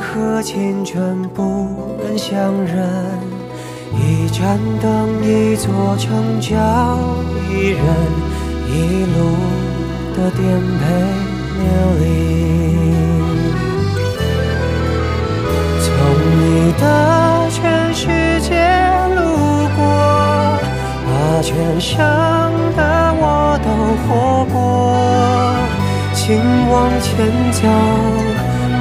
和青春不忍相认。一盏灯，一座城，叫一人，一路的颠沛流离。从你的全世界路过，把全盛的我都活过。请往前走，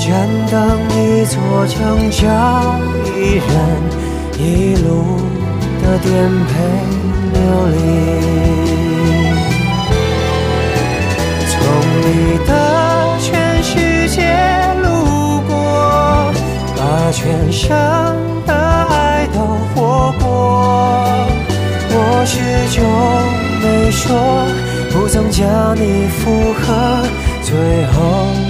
一盏灯，一座城，叫一人，一路的颠沛流离。从你的全世界路过，把全盛的爱都活过。我始终没说，不曾将你附和，最后。